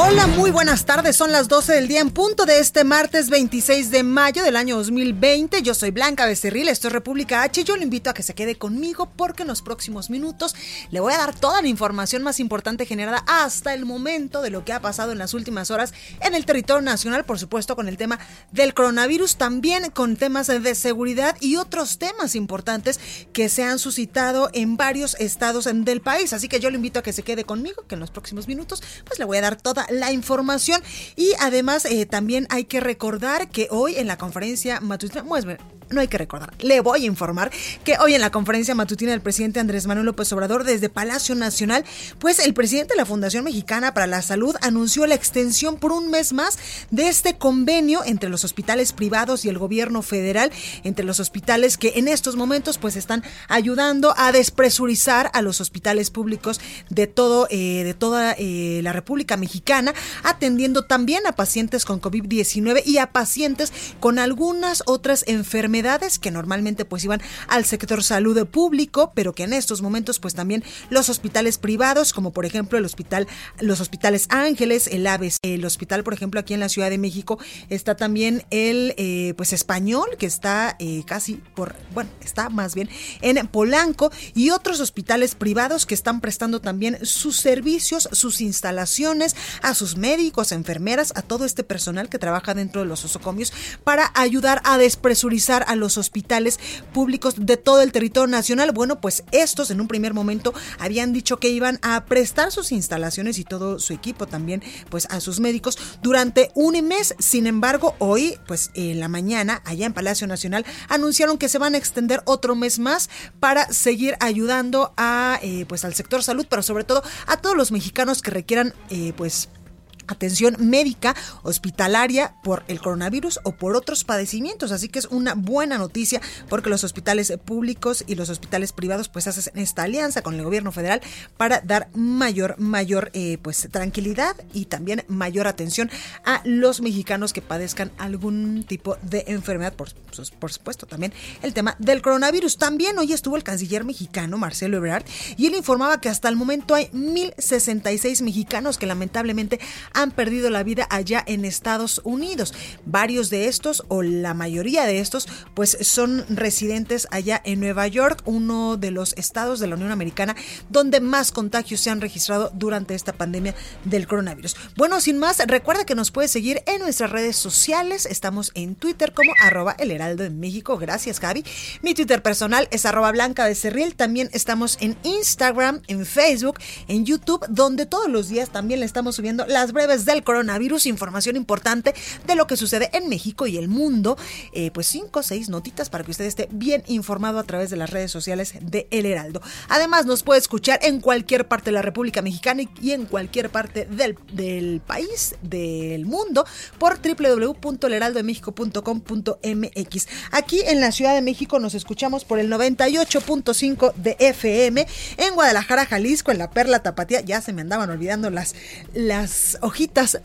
Hola, muy buenas tardes. Son las 12 del día en punto de este martes 26 de mayo del año 2020. Yo soy Blanca Becerril, esto es República H. Yo le invito a que se quede conmigo porque en los próximos minutos le voy a dar toda la información más importante generada hasta el momento de lo que ha pasado en las últimas horas en el territorio nacional, por supuesto con el tema del coronavirus, también con temas de seguridad y otros temas importantes que se han suscitado en varios estados del país. Así que yo le invito a que se quede conmigo, que en los próximos minutos pues le voy a dar toda la información. Y además eh, también hay que recordar que hoy en la conferencia matutina, no hay que recordar, le voy a informar que hoy en la conferencia matutina del presidente Andrés Manuel López Obrador desde Palacio Nacional, pues el presidente de la Fundación Mexicana para la Salud anunció la extensión por un mes más de este convenio entre los hospitales privados y el gobierno federal, entre los hospitales que en estos momentos pues están ayudando a despresurizar a los hospitales públicos de todo eh, de toda eh, la República Mexicana, atendiendo también a pacientes con COVID-19 y a pacientes con algunas otras enfermedades que normalmente pues iban al sector salud público, pero que en estos momentos pues también los hospitales privados, como por ejemplo el hospital, los hospitales Ángeles, el ABC, el hospital por ejemplo aquí en la Ciudad de México está también el eh, pues español que está eh, casi por, bueno, está más bien en Polanco y otros hospitales privados que están prestando también sus servicios, sus instalaciones a sus médicos, enfermeras, a todo este personal que trabaja dentro de los osocomios para ayudar a despresurizar a los hospitales públicos de todo el territorio nacional. Bueno, pues estos en un primer momento habían dicho que iban a prestar sus instalaciones y todo su equipo también pues a sus médicos durante un mes. Sin embargo, hoy pues en la mañana allá en Palacio Nacional anunciaron que se van a extender otro mes más para seguir ayudando a eh, pues al sector salud, pero sobre todo a todos los mexicanos que requieran eh, pues atención médica hospitalaria por el coronavirus o por otros padecimientos. Así que es una buena noticia porque los hospitales públicos y los hospitales privados pues hacen esta alianza con el gobierno federal para dar mayor, mayor eh, pues tranquilidad y también mayor atención a los mexicanos que padezcan algún tipo de enfermedad. Por, pues, por supuesto también el tema del coronavirus. También hoy estuvo el canciller mexicano Marcelo Ebrard y él informaba que hasta el momento hay 1066 mexicanos que lamentablemente han perdido la vida allá en Estados Unidos. Varios de estos, o la mayoría de estos, pues son residentes allá en Nueva York, uno de los estados de la Unión Americana donde más contagios se han registrado durante esta pandemia del coronavirus. Bueno, sin más, recuerda que nos puedes seguir en nuestras redes sociales. Estamos en Twitter como arroba el heraldo de México. Gracias, Gaby. Mi Twitter personal es arroba blanca de Cerril. También estamos en Instagram, en Facebook, en YouTube, donde todos los días también le estamos subiendo las breves del coronavirus, información importante de lo que sucede en México y el mundo. Eh, pues cinco o seis notitas para que usted esté bien informado a través de las redes sociales de El Heraldo. Además, nos puede escuchar en cualquier parte de la República Mexicana y en cualquier parte del, del país, del mundo, por www.elheraldodemexico.com.mx. Aquí en la Ciudad de México nos escuchamos por el 98.5 de FM, en Guadalajara, Jalisco, en la Perla Tapatía, ya se me andaban olvidando las, las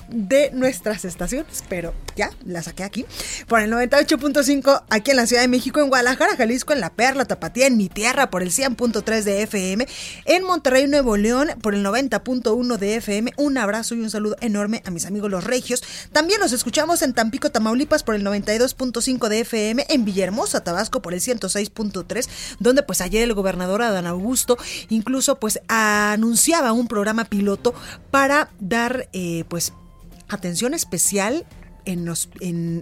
de nuestras estaciones, pero ya la saqué aquí. Por el 98.5 aquí en la Ciudad de México, en Guadalajara, Jalisco, en La Perla, Tapatía, en mi tierra por el 100.3 de FM, en Monterrey, Nuevo León por el 90.1 de FM. Un abrazo y un saludo enorme a mis amigos los regios. También nos escuchamos en Tampico, Tamaulipas por el 92.5 de FM, en Villahermosa, Tabasco por el 106.3, donde pues ayer el gobernador Adán Augusto incluso pues anunciaba un programa piloto para dar eh, pues atención especial en,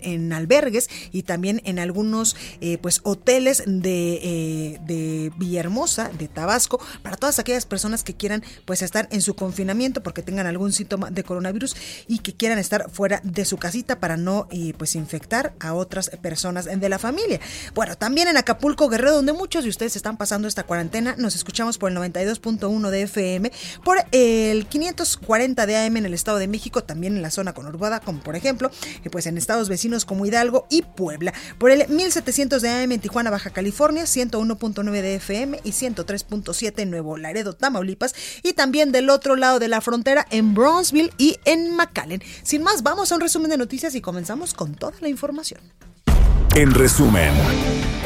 en, albergues y también en algunos eh, pues hoteles de, eh, de Villahermosa, de Tabasco, para todas aquellas personas que quieran pues estar en su confinamiento porque tengan algún síntoma de coronavirus y que quieran estar fuera de su casita para no eh, pues infectar a otras personas de la familia. Bueno, también en Acapulco, Guerrero, donde muchos de ustedes están pasando esta cuarentena, nos escuchamos por el 92.1 de FM, por el 540 de AM en el Estado de México, también en la zona conurbada, como por ejemplo, pues en estados vecinos como Hidalgo y Puebla, por el 1700 de AM en Tijuana, Baja California, 101.9 de FM y 103.7 en Nuevo Laredo, Tamaulipas, y también del otro lado de la frontera en Bronzeville y en McAllen. Sin más, vamos a un resumen de noticias y comenzamos con toda la información. En resumen,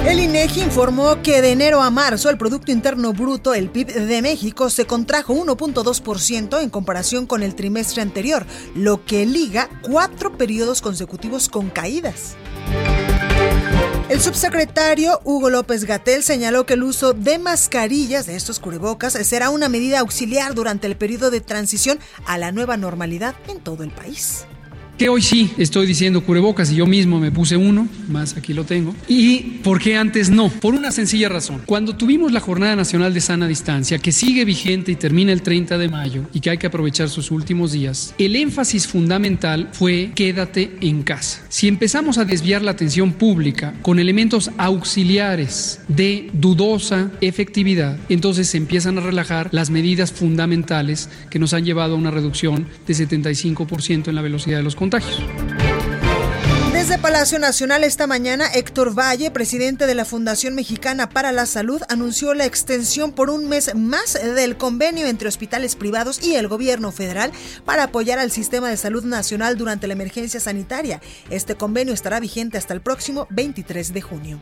el INEGI informó que de enero a marzo el Producto Interno Bruto, el PIB de México, se contrajo 1.2% en comparación con el trimestre anterior, lo que liga cuatro periodos consecutivos con caídas. El subsecretario Hugo López Gatel señaló que el uso de mascarillas de estos cubrebocas será una medida auxiliar durante el periodo de transición a la nueva normalidad en todo el país que hoy sí estoy diciendo cubrebocas y yo mismo me puse uno, más aquí lo tengo. ¿Y por qué antes no? Por una sencilla razón. Cuando tuvimos la Jornada Nacional de Sana Distancia, que sigue vigente y termina el 30 de mayo y que hay que aprovechar sus últimos días, el énfasis fundamental fue quédate en casa. Si empezamos a desviar la atención pública con elementos auxiliares de dudosa efectividad, entonces se empiezan a relajar las medidas fundamentales que nos han llevado a una reducción de 75% en la velocidad de los contagios. Desde Palacio Nacional esta mañana, Héctor Valle, presidente de la Fundación Mexicana para la Salud, anunció la extensión por un mes más del convenio entre hospitales privados y el gobierno federal para apoyar al sistema de salud nacional durante la emergencia sanitaria. Este convenio estará vigente hasta el próximo 23 de junio.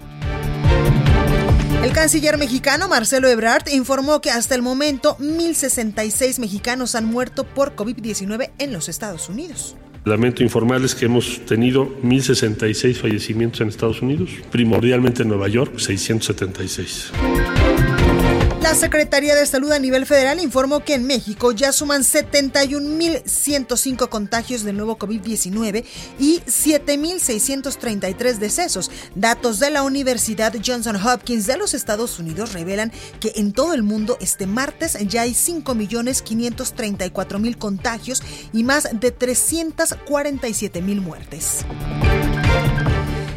El canciller mexicano Marcelo Ebrard informó que hasta el momento 1.066 mexicanos han muerto por COVID-19 en los Estados Unidos. Lamento informarles que hemos tenido 1.066 fallecimientos en Estados Unidos, primordialmente en Nueva York, 676. La Secretaría de Salud a nivel federal informó que en México ya suman 71.105 contagios de nuevo COVID-19 y 7.633 decesos. Datos de la Universidad Johnson Hopkins de los Estados Unidos revelan que en todo el mundo este martes ya hay 5.534.000 contagios y más de 347.000 muertes.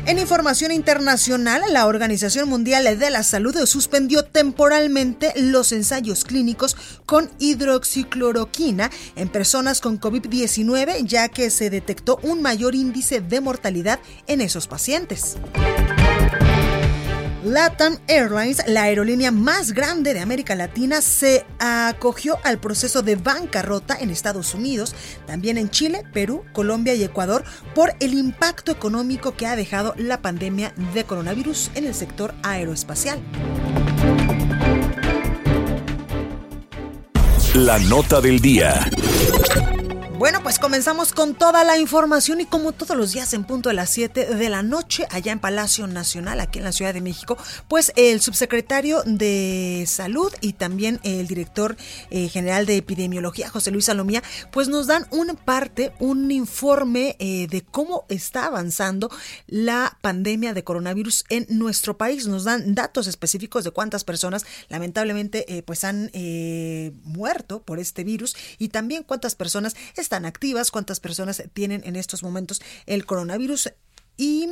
En información internacional, la Organización Mundial de la Salud suspendió temporalmente los ensayos clínicos con hidroxicloroquina en personas con COVID-19 ya que se detectó un mayor índice de mortalidad en esos pacientes. LATAM Airlines, la aerolínea más grande de América Latina, se acogió al proceso de bancarrota en Estados Unidos, también en Chile, Perú, Colombia y Ecuador por el impacto económico que ha dejado la pandemia de coronavirus en el sector aeroespacial. La nota del día. Bueno, pues comenzamos con toda la información y como todos los días en punto de las 7 de la noche allá en Palacio Nacional, aquí en la Ciudad de México, pues el subsecretario de Salud y también el director eh, general de Epidemiología, José Luis Salomía, pues nos dan una parte, un informe eh, de cómo está avanzando la pandemia de coronavirus en nuestro país. Nos dan datos específicos de cuántas personas lamentablemente eh, pues han muerto por este virus y también cuántas personas están activas, cuántas personas tienen en estos momentos el coronavirus. Y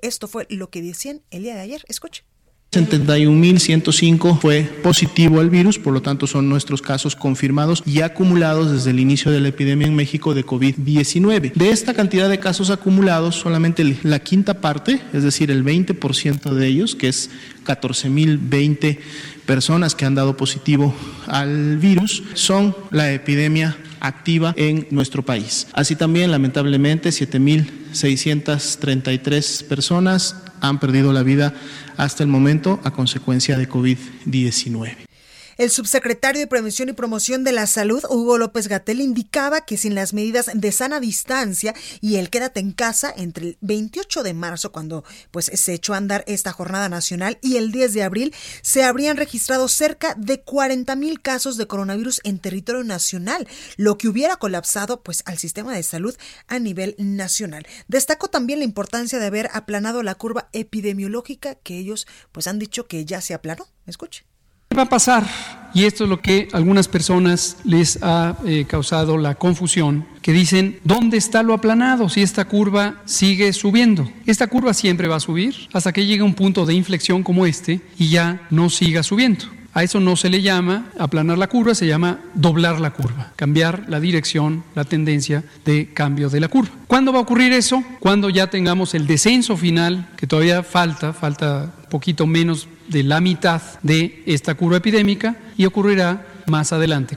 esto fue lo que decían el día de ayer. Escuche. 71.105 fue positivo al virus, por lo tanto son nuestros casos confirmados y acumulados desde el inicio de la epidemia en México de COVID-19. De esta cantidad de casos acumulados, solamente la quinta parte, es decir, el 20% de ellos, que es 14.020 personas que han dado positivo al virus, son la epidemia activa en nuestro país. Así también, lamentablemente, 7.633 personas han perdido la vida hasta el momento a consecuencia de COVID-19. El subsecretario de Prevención y Promoción de la Salud, Hugo López Gatel, indicaba que sin las medidas de sana distancia y el quédate en casa entre el 28 de marzo, cuando pues se echó a andar esta jornada nacional, y el 10 de abril, se habrían registrado cerca de 40 mil casos de coronavirus en territorio nacional, lo que hubiera colapsado pues al sistema de salud a nivel nacional. Destacó también la importancia de haber aplanado la curva epidemiológica que ellos pues han dicho que ya se aplanó. Escuche. ¿Qué va a pasar? Y esto es lo que algunas personas les ha eh, causado la confusión, que dicen, ¿dónde está lo aplanado si esta curva sigue subiendo? Esta curva siempre va a subir hasta que llegue un punto de inflexión como este y ya no siga subiendo. A eso no se le llama aplanar la curva, se llama doblar la curva, cambiar la dirección, la tendencia de cambio de la curva. ¿Cuándo va a ocurrir eso? Cuando ya tengamos el descenso final, que todavía falta, falta poquito menos de la mitad de esta curva epidémica y ocurrirá más adelante.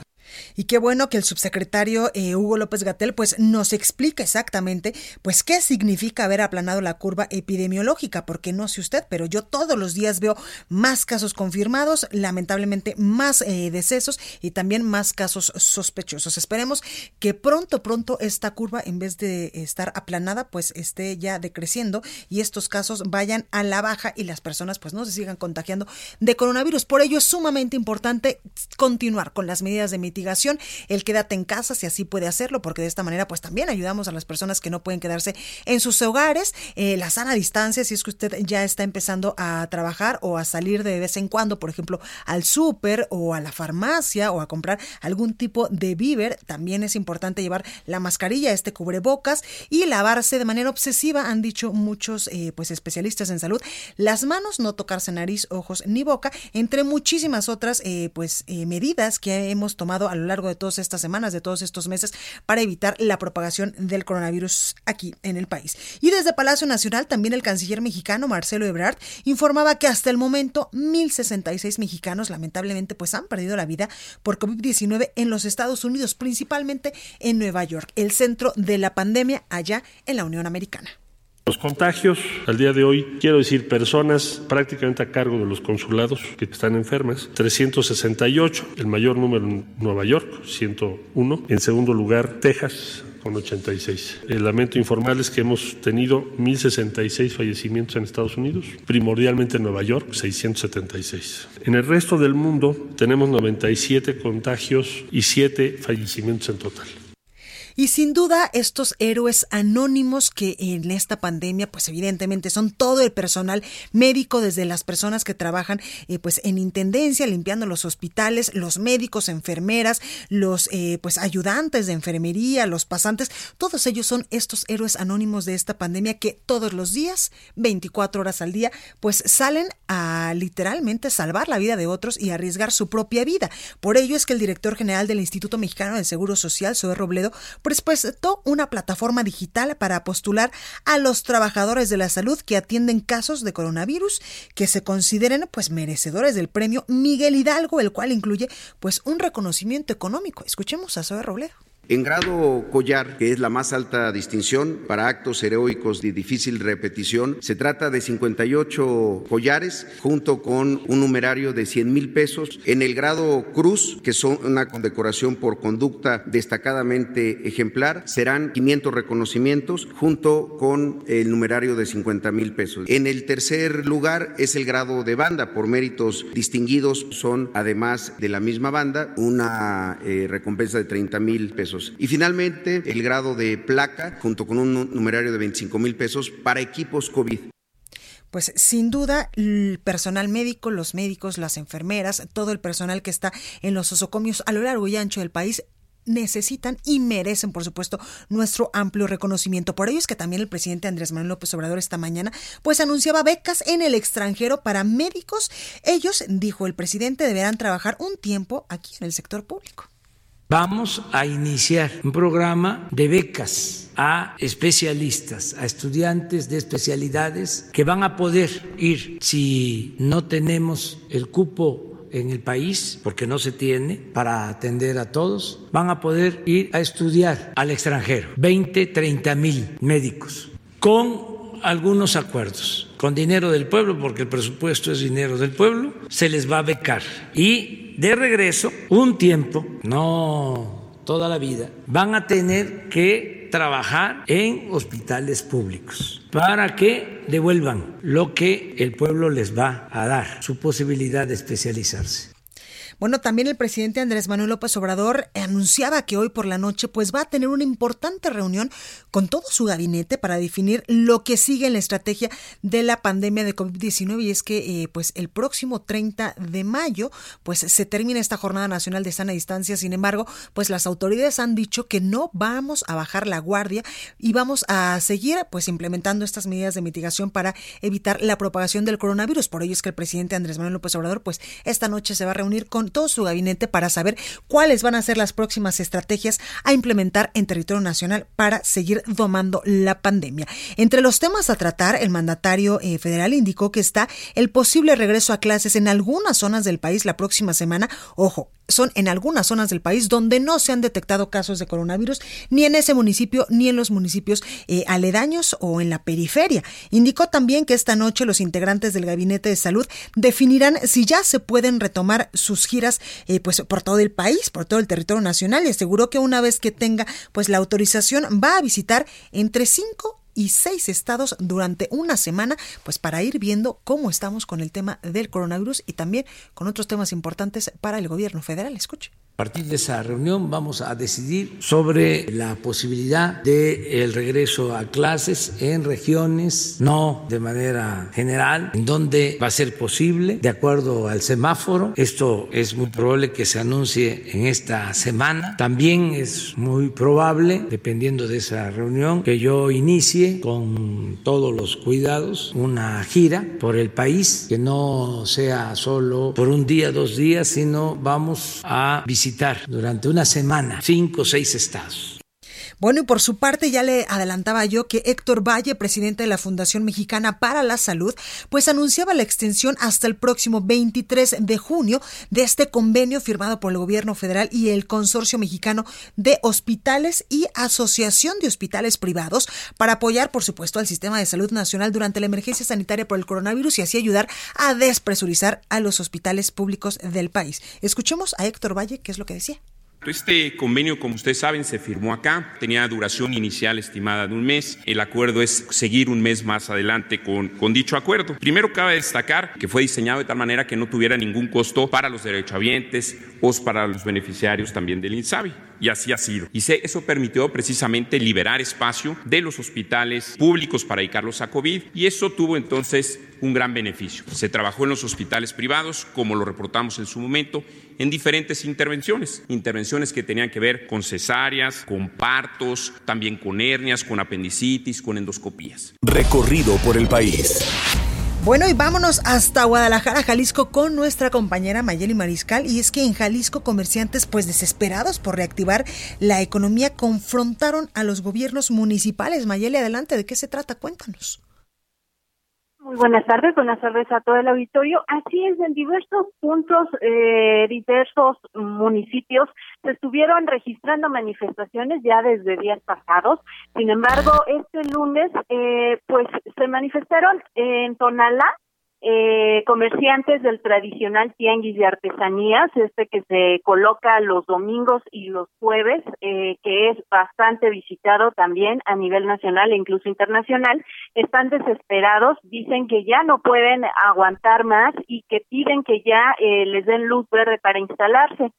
Y qué bueno que el subsecretario eh, Hugo López Gatel pues nos explica exactamente pues qué significa haber aplanado la curva epidemiológica, porque no sé usted, pero yo todos los días veo más casos confirmados, lamentablemente más eh, decesos y también más casos sospechosos. Esperemos que pronto, pronto esta curva en vez de estar aplanada pues esté ya decreciendo y estos casos vayan a la baja y las personas pues no se sigan contagiando de coronavirus. Por ello es sumamente importante continuar con las medidas de mitigación el quédate en casa si así puede hacerlo, porque de esta manera pues también ayudamos a las personas que no pueden quedarse en sus hogares, eh, la sana distancia, si es que usted ya está empezando a trabajar o a salir de vez en cuando, por ejemplo, al súper o a la farmacia o a comprar algún tipo de víver, también es importante llevar la mascarilla, este cubrebocas y lavarse de manera obsesiva, han dicho muchos eh, pues especialistas en salud, las manos, no tocarse nariz, ojos ni boca, entre muchísimas otras eh, pues medidas que hemos tomado a lo largo de todas estas semanas, de todos estos meses, para evitar la propagación del coronavirus aquí en el país. Y desde Palacio Nacional, también el canciller mexicano Marcelo Ebrard informaba que hasta el momento 1.066 mexicanos lamentablemente pues han perdido la vida por COVID-19 en los Estados Unidos, principalmente en Nueva York, el centro de la pandemia allá en la Unión Americana. Los contagios, al día de hoy, quiero decir, personas prácticamente a cargo de los consulados que están enfermas, 368, el mayor número en Nueva York, 101. En segundo lugar, Texas, con 86. El lamento informal es que hemos tenido 1.066 fallecimientos en Estados Unidos, primordialmente en Nueva York, 676. En el resto del mundo tenemos 97 contagios y 7 fallecimientos en total. Y sin duda estos héroes anónimos que en esta pandemia pues evidentemente son todo el personal médico desde las personas que trabajan eh, pues en intendencia limpiando los hospitales, los médicos, enfermeras, los eh, pues ayudantes de enfermería, los pasantes, todos ellos son estos héroes anónimos de esta pandemia que todos los días, 24 horas al día, pues salen a literalmente salvar la vida de otros y arriesgar su propia vida. Por ello es que el director general del Instituto Mexicano del Seguro Social, Zoe Robledo, presentó una plataforma digital para postular a los trabajadores de la salud que atienden casos de coronavirus que se consideren pues merecedores del premio Miguel Hidalgo, el cual incluye pues un reconocimiento económico. Escuchemos a Zoe Robledo. En grado collar, que es la más alta distinción para actos heroicos de difícil repetición, se trata de 58 collares junto con un numerario de 100 mil pesos. En el grado cruz, que son una condecoración por conducta destacadamente ejemplar, serán 500 reconocimientos junto con el numerario de 50 mil pesos. En el tercer lugar es el grado de banda por méritos distinguidos. Son, además de la misma banda, una eh, recompensa de 30 mil pesos. Y finalmente, el grado de placa, junto con un numerario de 25 mil pesos para equipos COVID. Pues sin duda, el personal médico, los médicos, las enfermeras, todo el personal que está en los osocomios a lo largo y ancho del país necesitan y merecen, por supuesto, nuestro amplio reconocimiento. Por ello es que también el presidente Andrés Manuel López Obrador esta mañana, pues anunciaba becas en el extranjero para médicos. Ellos, dijo el presidente, deberán trabajar un tiempo aquí en el sector público. Vamos a iniciar un programa de becas a especialistas, a estudiantes de especialidades que van a poder ir. Si no tenemos el cupo en el país, porque no se tiene para atender a todos, van a poder ir a estudiar al extranjero, 20, 30 mil médicos, con algunos acuerdos, con dinero del pueblo, porque el presupuesto es dinero del pueblo, se les va a becar. Y de regreso, un tiempo, no toda la vida, van a tener que trabajar en hospitales públicos para que devuelvan lo que el pueblo les va a dar, su posibilidad de especializarse. Bueno, también el presidente Andrés Manuel López Obrador anunciaba que hoy por la noche pues va a tener una importante reunión con todo su gabinete para definir lo que sigue en la estrategia de la pandemia de COVID-19 y es que eh, pues el próximo 30 de mayo pues se termina esta jornada nacional de sana distancia. Sin embargo, pues las autoridades han dicho que no vamos a bajar la guardia y vamos a seguir pues implementando estas medidas de mitigación para evitar la propagación del coronavirus. Por ello es que el presidente Andrés Manuel López Obrador pues esta noche se va a reunir con todo su gabinete para saber cuáles van a ser las próximas estrategias a implementar en territorio nacional para seguir domando la pandemia. Entre los temas a tratar, el mandatario eh, federal indicó que está el posible regreso a clases en algunas zonas del país la próxima semana. Ojo, son en algunas zonas del país donde no se han detectado casos de coronavirus, ni en ese municipio ni en los municipios eh, aledaños o en la periferia. Indicó también que esta noche los integrantes del Gabinete de Salud definirán si ya se pueden retomar sus giras eh, pues, por todo el país, por todo el territorio nacional y aseguró que una vez que tenga pues, la autorización va a visitar entre cinco y seis estados durante una semana, pues para ir viendo cómo estamos con el tema del coronavirus y también con otros temas importantes para el gobierno federal. Escuche. A partir de esa reunión vamos a decidir sobre la posibilidad de el regreso a clases en regiones, no de manera general, en donde va a ser posible, de acuerdo al semáforo. Esto es muy probable que se anuncie en esta semana. También es muy probable, dependiendo de esa reunión, que yo inicie con todos los cuidados una gira por el país, que no sea solo por un día, dos días, sino vamos a visitar durante una semana cinco o seis estados. Bueno, y por su parte ya le adelantaba yo que Héctor Valle, presidente de la Fundación Mexicana para la Salud, pues anunciaba la extensión hasta el próximo 23 de junio de este convenio firmado por el gobierno federal y el Consorcio Mexicano de Hospitales y Asociación de Hospitales Privados para apoyar, por supuesto, al sistema de salud nacional durante la emergencia sanitaria por el coronavirus y así ayudar a despresurizar a los hospitales públicos del país. Escuchemos a Héctor Valle, qué es lo que decía. Este convenio, como ustedes saben, se firmó acá, tenía duración inicial estimada de un mes. El acuerdo es seguir un mes más adelante con, con dicho acuerdo. Primero cabe destacar que fue diseñado de tal manera que no tuviera ningún costo para los derechohabientes o para los beneficiarios también del INSABI y así ha sido. Y eso permitió precisamente liberar espacio de los hospitales públicos para dedicarlos a COVID y eso tuvo entonces un gran beneficio. Se trabajó en los hospitales privados, como lo reportamos en su momento, en diferentes intervenciones, intervenciones que tenían que ver con cesáreas, con partos, también con hernias, con apendicitis, con endoscopías. Recorrido por el país. Bueno, y vámonos hasta Guadalajara, Jalisco, con nuestra compañera Mayeli Mariscal. Y es que en Jalisco, comerciantes, pues desesperados por reactivar la economía, confrontaron a los gobiernos municipales. Mayeli, adelante, ¿de qué se trata? Cuéntanos. Muy buenas tardes, buenas tardes a todo el auditorio. Así es, en diversos puntos, eh, diversos municipios se estuvieron registrando manifestaciones ya desde días pasados. Sin embargo, este lunes, eh, pues se manifestaron en Tonalá, eh, comerciantes del tradicional tianguis de artesanías, este que se coloca los domingos y los jueves, eh, que es bastante visitado también a nivel nacional e incluso internacional, están desesperados, dicen que ya no pueden aguantar más y que piden que ya eh, les den luz verde para instalarse.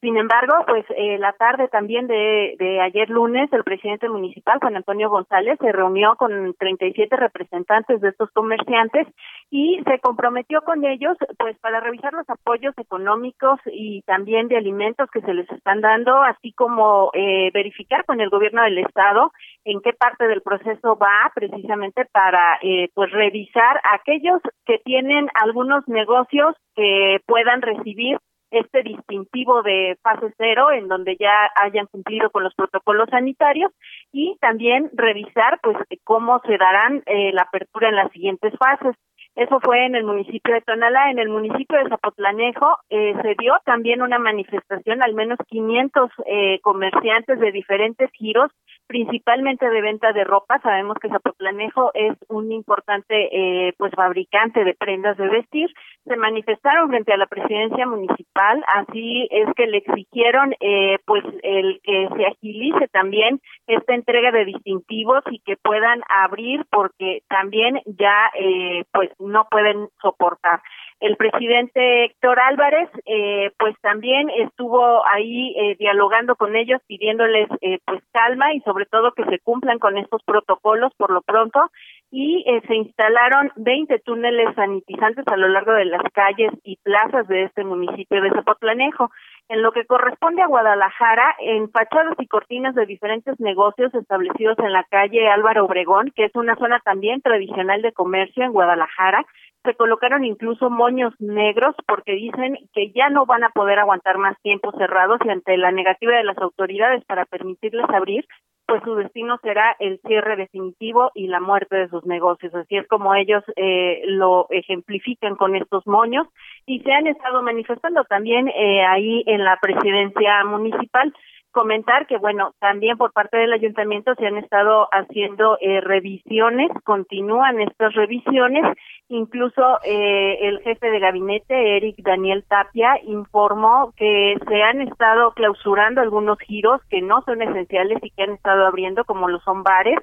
Sin embargo, pues eh, la tarde también de, de, ayer lunes, el presidente municipal, Juan Antonio González, se reunió con 37 representantes de estos comerciantes y se comprometió con ellos, pues, para revisar los apoyos económicos y también de alimentos que se les están dando, así como eh, verificar con el gobierno del estado en qué parte del proceso va, precisamente para, eh, pues, revisar aquellos que tienen algunos negocios que puedan recibir este distintivo de fase cero en donde ya hayan cumplido con los protocolos sanitarios y también revisar pues cómo se darán eh, la apertura en las siguientes fases. Eso fue en el municipio de Tonalá. En el municipio de Zapotlanejo eh, se dio también una manifestación, al menos 500 eh, comerciantes de diferentes giros principalmente de venta de ropa. Sabemos que Zapotlanejo es un importante eh, pues fabricante de prendas de vestir. Se manifestaron frente a la presidencia municipal, así es que le exigieron eh, pues el que se agilice también esta entrega de distintivos y que puedan abrir porque también ya eh, pues no pueden soportar. El presidente Héctor Álvarez, eh, pues también estuvo ahí eh, dialogando con ellos, pidiéndoles eh, pues calma y sobre todo que se cumplan con estos protocolos por lo pronto. Y eh, se instalaron 20 túneles sanitizantes a lo largo de las calles y plazas de este municipio de Zapotlanejo. En lo que corresponde a Guadalajara, en fachadas y cortinas de diferentes negocios establecidos en la calle Álvaro Obregón, que es una zona también tradicional de comercio en Guadalajara, se colocaron incluso moños negros porque dicen que ya no van a poder aguantar más tiempo cerrados y ante la negativa de las autoridades para permitirles abrir, pues su destino será el cierre definitivo y la muerte de sus negocios. Así es como ellos eh, lo ejemplifican con estos moños y se han estado manifestando también eh, ahí en la presidencia municipal comentar que, bueno, también por parte del ayuntamiento se han estado haciendo eh, revisiones, continúan estas revisiones, incluso eh, el jefe de gabinete, Eric Daniel Tapia, informó que se han estado clausurando algunos giros que no son esenciales y que han estado abriendo, como lo son bares,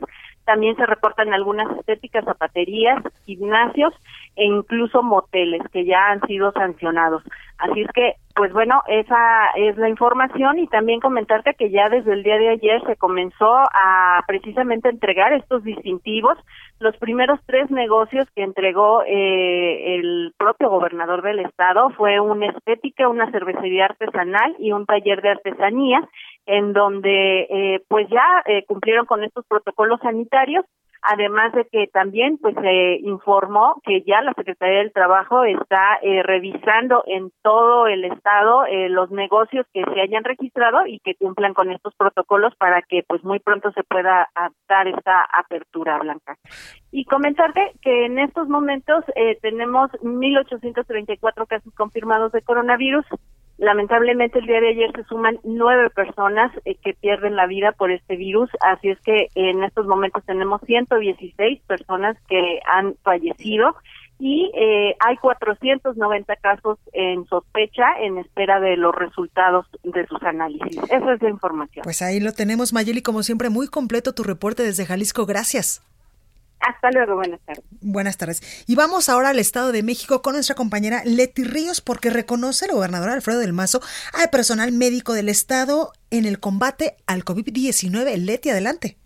también se reportan algunas estéticas, zapaterías, gimnasios e incluso moteles que ya han sido sancionados. Así es que, pues bueno, esa es la información y también comentarte que ya desde el día de ayer se comenzó a precisamente entregar estos distintivos. Los primeros tres negocios que entregó eh, el propio gobernador del estado fue una estética, una cervecería artesanal y un taller de artesanía en donde eh, pues ya eh, cumplieron con estos protocolos sanitarios además de que también pues se informó que ya la Secretaría del Trabajo está eh, revisando en todo el estado eh, los negocios que se hayan registrado y que cumplan con estos protocolos para que pues muy pronto se pueda dar esta apertura blanca. Y comentarte que en estos momentos eh, tenemos 1.834 casos confirmados de coronavirus, Lamentablemente el día de ayer se suman nueve personas eh, que pierden la vida por este virus, así es que en estos momentos tenemos 116 personas que han fallecido y eh, hay 490 casos en sospecha en espera de los resultados de sus análisis. Esa es la información. Pues ahí lo tenemos, Mayeli, como siempre, muy completo tu reporte desde Jalisco. Gracias. Hasta luego, buenas tardes. Buenas tardes. Y vamos ahora al Estado de México con nuestra compañera Leti Ríos, porque reconoce el gobernador Alfredo del Mazo al personal médico del Estado en el combate al COVID-19. Leti, adelante.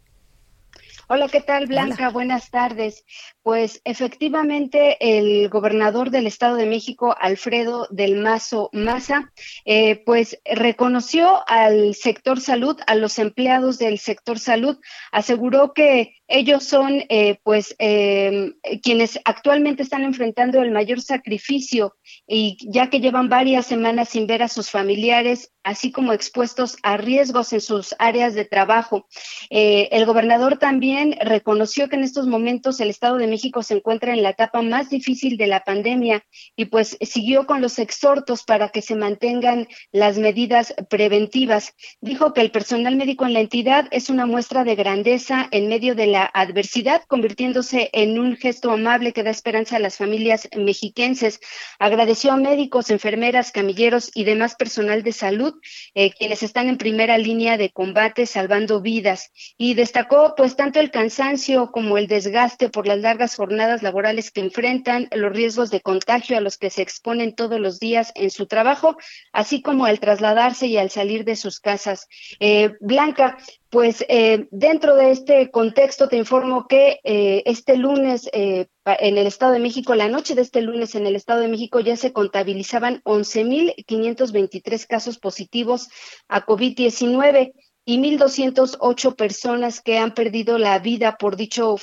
Hola, ¿qué tal, Blanca? Buenas tardes. Pues efectivamente, el gobernador del Estado de México, Alfredo del Mazo Maza, eh, pues reconoció al sector salud, a los empleados del sector salud, aseguró que ellos son, eh, pues, eh, quienes actualmente están enfrentando el mayor sacrificio y ya que llevan varias semanas sin ver a sus familiares, así como expuestos a riesgos en sus áreas de trabajo. El gobernador también reconoció que en estos momentos el Estado de México se encuentra en la etapa más difícil de la pandemia y pues siguió con los exhortos para que se mantengan las medidas preventivas. Dijo que el personal médico en la entidad es una muestra de grandeza en medio de la adversidad, convirtiéndose en un gesto amable que da esperanza a las familias mexiquenses. Agradeció a médicos, enfermeras, camilleros y demás personal de salud, eh, quienes están en primera línea de combate salvando vidas. Y destacó pues tanto el cansancio como el desgaste por las largas jornadas laborales que enfrentan, los riesgos de contagio a los que se exponen todos los días en su trabajo, así como al trasladarse y al salir de sus casas. Eh, Blanca, pues eh, dentro de este contexto te informo que eh, este lunes en el Estado de México, la noche de este lunes en el Estado de México ya se contabilizaban 11.523 casos positivos a COVID-19 y 1.208 personas que han perdido la vida por dicho,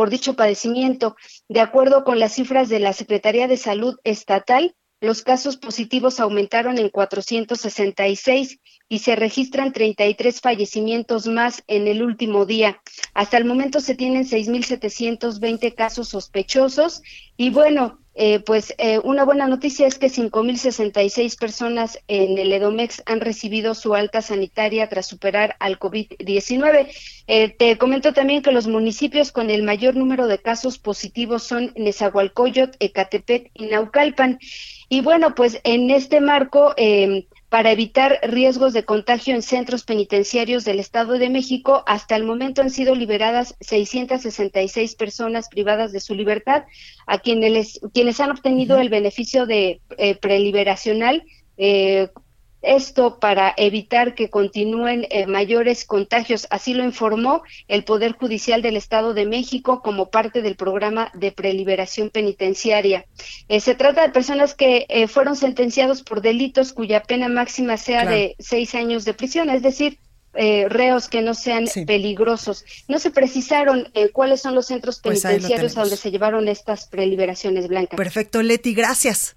por dicho padecimiento. De acuerdo con las cifras de la Secretaría de Salud Estatal, los casos positivos aumentaron en 466 y se registran 33 fallecimientos más en el último día. Hasta el momento se tienen 6.720 casos sospechosos y bueno, eh, pues eh, una buena noticia es que 5.066 personas en el Edomex han recibido su alta sanitaria tras superar al COVID-19. Eh, te comento también que los municipios con el mayor número de casos positivos son Nezahualcóyotl, Ecatepec y Naucalpan. Y bueno, pues en este marco, eh, para evitar riesgos de contagio en centros penitenciarios del Estado de México, hasta el momento han sido liberadas 666 personas privadas de su libertad, a quienes, quienes han obtenido el beneficio de eh, preliberacional. Eh, esto para evitar que continúen eh, mayores contagios. Así lo informó el Poder Judicial del Estado de México como parte del programa de preliberación penitenciaria. Eh, se trata de personas que eh, fueron sentenciados por delitos cuya pena máxima sea de seis años de prisión, es decir, reos que no sean peligrosos. No se precisaron cuáles son los centros Pues penitenciarios a donde se llevaron estas preliberaciones blancas. Perfecto, Leti, gracias.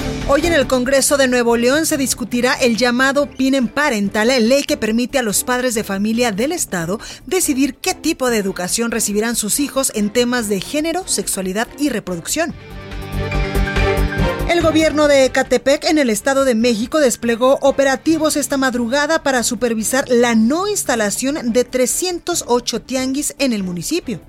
Hoy en el Congreso de Nuevo León se discutirá el llamado PIN parental, ley que permite a los padres de familia del Estado decidir qué tipo de educación recibirán sus hijos en temas de género, sexualidad y reproducción. El gobierno de Ecatepec en el Estado de México desplegó operativos esta madrugada para supervisar la no instalación de 308 tianguis en el municipio.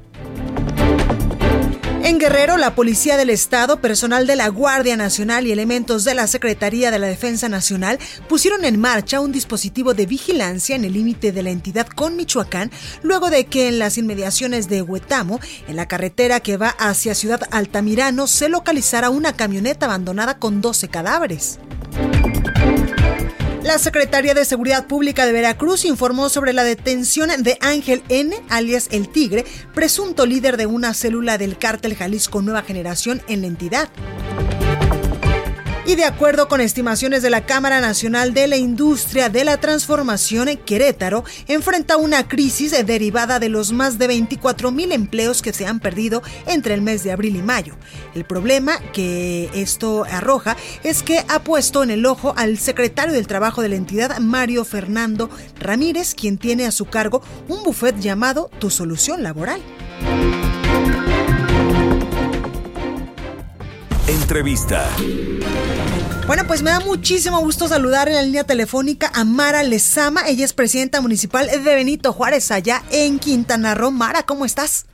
En Guerrero, la Policía del Estado, personal de la Guardia Nacional y elementos de la Secretaría de la Defensa Nacional pusieron en marcha un dispositivo de vigilancia en el límite de la entidad con Michoacán, luego de que en las inmediaciones de Huetamo, en la carretera que va hacia Ciudad Altamirano, se localizara una camioneta abandonada con 12 cadáveres. La Secretaría de Seguridad Pública de Veracruz informó sobre la detención de Ángel N., alias El Tigre, presunto líder de una célula del cártel Jalisco Nueva Generación en la entidad. Y de acuerdo con estimaciones de la Cámara Nacional de la Industria de la Transformación, Querétaro enfrenta una crisis derivada de los más de 24 mil empleos que se han perdido entre el mes de abril y mayo. El problema que esto arroja es que ha puesto en el ojo al secretario del Trabajo de la entidad, Mario Fernando Ramírez, quien tiene a su cargo un buffet llamado Tu Solución Laboral. Entrevista. Bueno, pues me da muchísimo gusto saludar en la línea telefónica a Mara Lezama. Ella es presidenta municipal de Benito Juárez, allá en Quintana Roo. Mara, ¿cómo estás?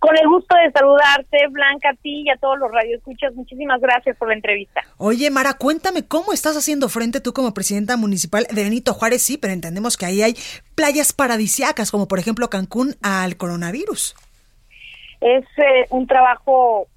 Con el gusto de saludarte, Blanca, a ti y a todos los radioescuchas. Muchísimas gracias por la entrevista. Oye, Mara, cuéntame cómo estás haciendo frente tú como presidenta municipal de Benito Juárez. Sí, pero entendemos que ahí hay playas paradisiacas, como por ejemplo Cancún, al coronavirus. Es eh, un trabajo,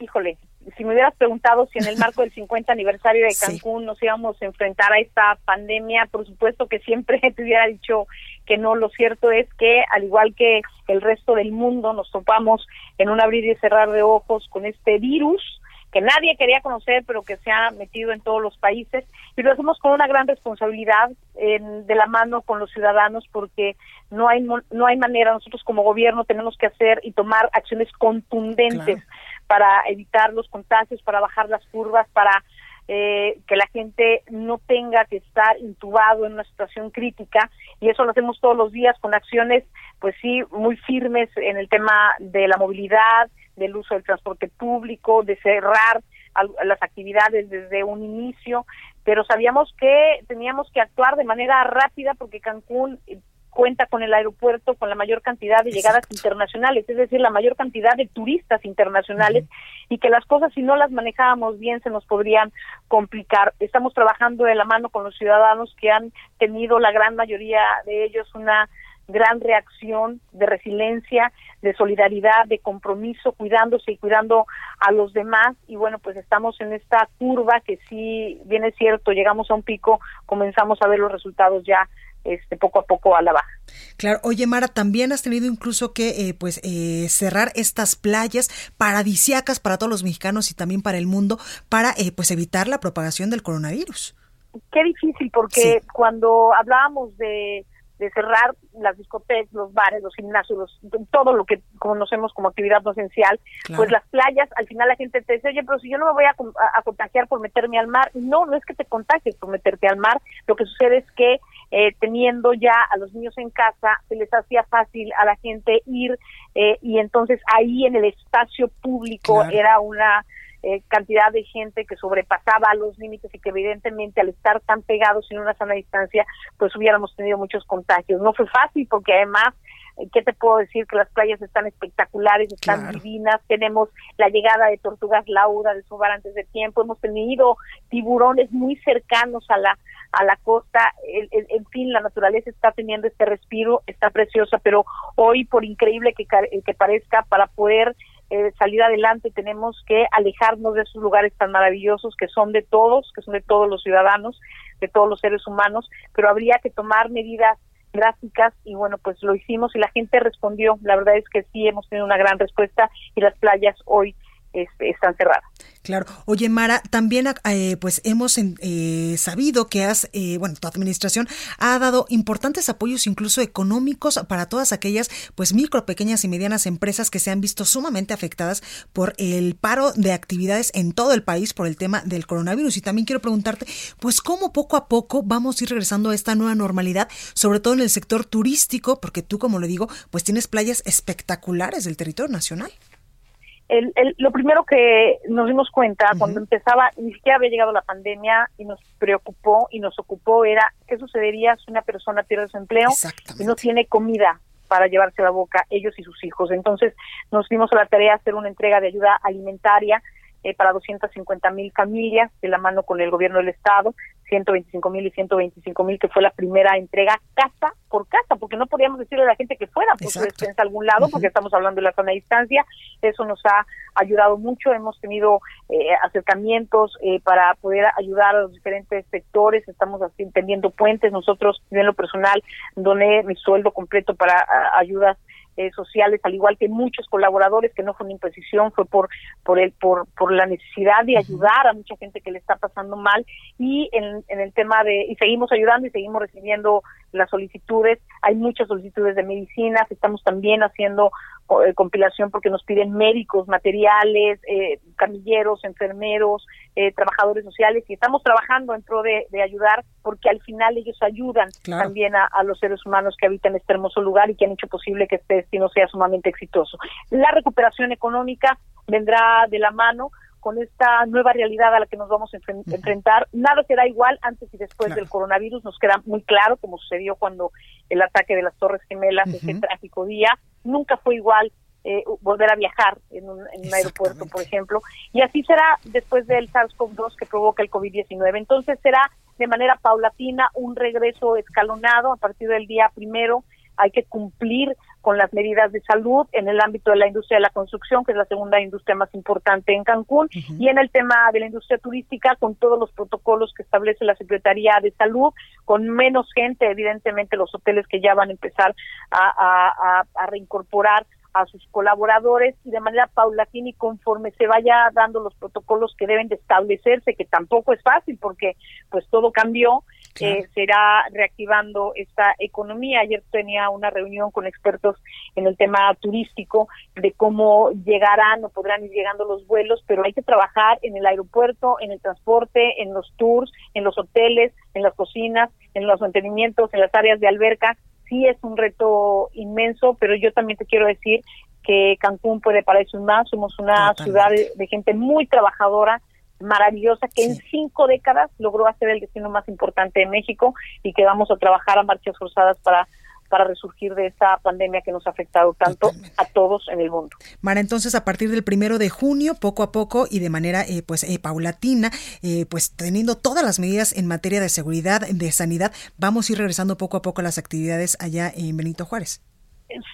híjole, si me hubieras preguntado si en el marco del 50 aniversario de Cancún nos íbamos a enfrentar a esta pandemia, por supuesto que siempre te hubiera dicho que no. Lo cierto es que, al igual que el resto del mundo, nos topamos en un abrir y cerrar de ojos con este virus que nadie quería conocer, pero que se ha metido en todos los países, y lo hacemos con una gran responsabilidad en- de la mano con los ciudadanos, porque no hay no hay manera, nosotros como gobierno tenemos que hacer y tomar acciones contundentes para evitar los contagios, para bajar las curvas, para eh, que la gente no tenga que estar intubado en una situación crítica. Y eso lo hacemos todos los días con acciones pues sí muy firmes en el tema de la movilidad, del uso del transporte público, de cerrar las actividades desde un inicio, pero sabíamos que teníamos que actuar de manera rápida porque Cancún cuenta con el aeropuerto con la mayor cantidad de llegadas internacionales, es decir, la mayor cantidad de turistas internacionales y que las cosas si no las manejábamos bien se nos podrían complicar. Estamos trabajando de la mano con los ciudadanos que han tenido la gran mayoría de ellos una gran reacción de resiliencia, de solidaridad, de compromiso, cuidándose y cuidando a los demás. Y bueno, pues estamos en esta curva que sí, bien es cierto, llegamos a un pico, comenzamos a ver los resultados ya este, poco a poco a la baja. Claro, oye Mara, también has tenido incluso que eh, pues eh, cerrar estas playas paradisiacas para todos los mexicanos y también para el mundo para eh, pues evitar la propagación del coronavirus. Qué difícil, porque cuando hablábamos de de cerrar las discotecas, los bares, los gimnasios, todo lo que conocemos como actividad no esencial, pues las playas, al final la gente te dice, oye, pero si yo no me voy a, contagiar por meterme al mar, no, no es que te contagies por meterte al mar, lo que sucede es que eh, teniendo ya a los niños en casa, se les hacía fácil a la gente ir eh, y entonces ahí en el espacio público era una eh, cantidad de gente que sobrepasaba los límites y que evidentemente al estar tan pegados en una sana distancia, pues hubiéramos tenido muchos contagios. No fue fácil porque además eh, ¿qué te puedo decir? Que las playas están espectaculares, están divinas, tenemos la llegada de tortugas lauda de sobar antes de tiempo, hemos tenido tiburones muy cercanos a la a la costa, en fin, la naturaleza está teniendo este respiro, está preciosa, pero hoy, por increíble que, que parezca, para poder eh, salir adelante tenemos que alejarnos de esos lugares tan maravillosos que son de todos, que son de todos los ciudadanos, de todos los seres humanos, pero habría que tomar medidas drásticas y bueno, pues lo hicimos y la gente respondió. La verdad es que sí hemos tenido una gran respuesta y las playas hoy están cerradas. Claro. Oye, Mara, también eh, pues hemos eh, sabido que has, eh, bueno, tu administración ha dado importantes apoyos incluso económicos para todas aquellas pues micro, pequeñas y medianas empresas que se han visto sumamente afectadas por el paro de actividades en todo el país por el tema del coronavirus. Y también quiero preguntarte, pues cómo poco a poco vamos a ir regresando a esta nueva normalidad, sobre todo en el sector turístico, porque tú, como le digo, pues tienes playas espectaculares del territorio nacional el, lo primero que nos dimos cuenta cuando empezaba, ni siquiera había llegado la pandemia y nos preocupó y nos ocupó era qué sucedería si una persona pierde su empleo y no tiene comida para llevarse la boca ellos y sus hijos. Entonces nos dimos a la tarea de hacer una entrega de ayuda alimentaria eh, para 250 mil familias de la mano con el gobierno del estado. 125 mil y 125 mil, que fue la primera entrega casa por casa, porque no podíamos decirle a la gente que fuera por su despensa a algún lado, porque estamos hablando de la zona de distancia. Eso nos ha ayudado mucho. Hemos tenido eh, acercamientos eh, para poder ayudar a los diferentes sectores. Estamos así, tendiendo puentes. Nosotros, yo en lo personal, doné mi sueldo completo para ayudas eh, sociales, al igual que muchos colaboradores, que no fue una imposición, fue por por el por por la necesidad de ayudar a mucha gente que le está pasando mal. Y en, en el tema de y seguimos ayudando y seguimos recibiendo las solicitudes, hay muchas solicitudes de medicinas, estamos también haciendo compilación porque nos piden médicos, materiales, eh, camilleros, enfermeros, eh, trabajadores sociales y estamos trabajando en pro de, ayudar porque al final ellos ayudan también a, los seres humanos que habitan este hermoso lugar y que han hecho posible que este destino sea sumamente exitoso. La recuperación económica vendrá de la mano con esta nueva realidad a la que nos vamos a enfrentar. Nada será igual antes y después del coronavirus, nos queda muy claro, como sucedió cuando el ataque de las Torres Gemelas, ese trágico día, nunca fue igual eh, volver a viajar en un, aeropuerto, por ejemplo, y así será después del SARS-CoV-2 que provoca el COVID-19. Entonces será de manera paulatina un regreso escalonado a partir del día primero. Hay que cumplir con las medidas de salud en el ámbito de la industria de la construcción, que es la segunda industria más importante en Cancún, y en el tema de la industria turística, con todos los protocolos que establece la Secretaría de Salud, con menos gente, evidentemente los hoteles que ya van a empezar a, a reincorporar a sus colaboradores y de manera paulatina y conforme se vaya dando los protocolos que deben de establecerse, que tampoco es fácil porque pues todo cambió, eh, será reactivando esta economía. Ayer tenía una reunión con expertos en el tema turístico de cómo llegarán o podrán ir llegando los vuelos, pero hay que trabajar en el aeropuerto, en el transporte, en los tours, en los hoteles, en las cocinas, en los mantenimientos, en las áreas de alberca. Sí es un reto inmenso, pero yo también te quiero decir que Cancún puede eso más. Somos una ciudad de gente muy trabajadora, maravillosa que en cinco décadas logró hacer el destino más importante de México y que vamos a trabajar a marchas forzadas para para resurgir de esta pandemia que nos ha afectado tanto a todos en el mundo. Mara, entonces a partir del primero de junio, poco a poco y de manera eh, pues eh, paulatina, eh, pues teniendo todas las medidas en materia de seguridad, de sanidad, vamos a ir regresando poco a poco a las actividades allá en Benito Juárez.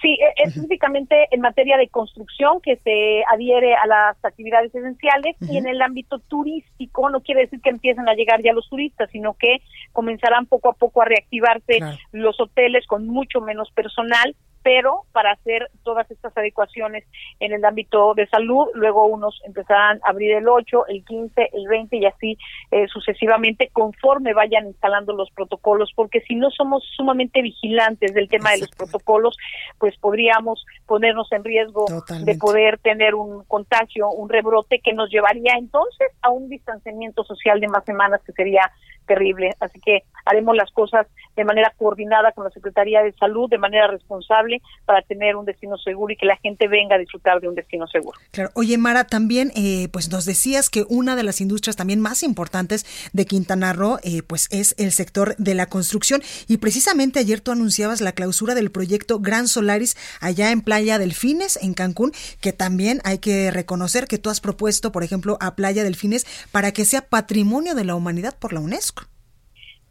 Sí, e, específicamente en materia de construcción que se adhiere a las actividades esenciales y en el ámbito turístico no quiere decir que empiecen a llegar ya los turistas, sino que comenzarán poco a poco a reactivarse los hoteles con mucho menos personal pero para hacer todas estas adecuaciones en el ámbito de salud, luego unos empezarán a abrir el 8, el 15, el 20 y así eh, sucesivamente conforme vayan instalando los protocolos, porque si no somos sumamente vigilantes del tema de los protocolos, pues podríamos ponernos en riesgo de poder tener un contagio, un rebrote que nos llevaría entonces a un distanciamiento social de más semanas que sería terrible. Así que haremos las cosas de manera coordinada con la Secretaría de Salud, de manera responsable, para tener un destino seguro y que la gente venga a disfrutar de un destino seguro. Claro. Oye, Mara, también eh, pues nos decías que una de las industrias también más importantes de Quintana Roo eh, pues es el sector de la construcción y precisamente ayer tú anunciabas la clausura del proyecto Gran Solaris allá en Playa Delfines, en Cancún, que también hay que reconocer que tú has propuesto, por ejemplo, a Playa Delfines para que sea patrimonio de la humanidad por la UNESCO.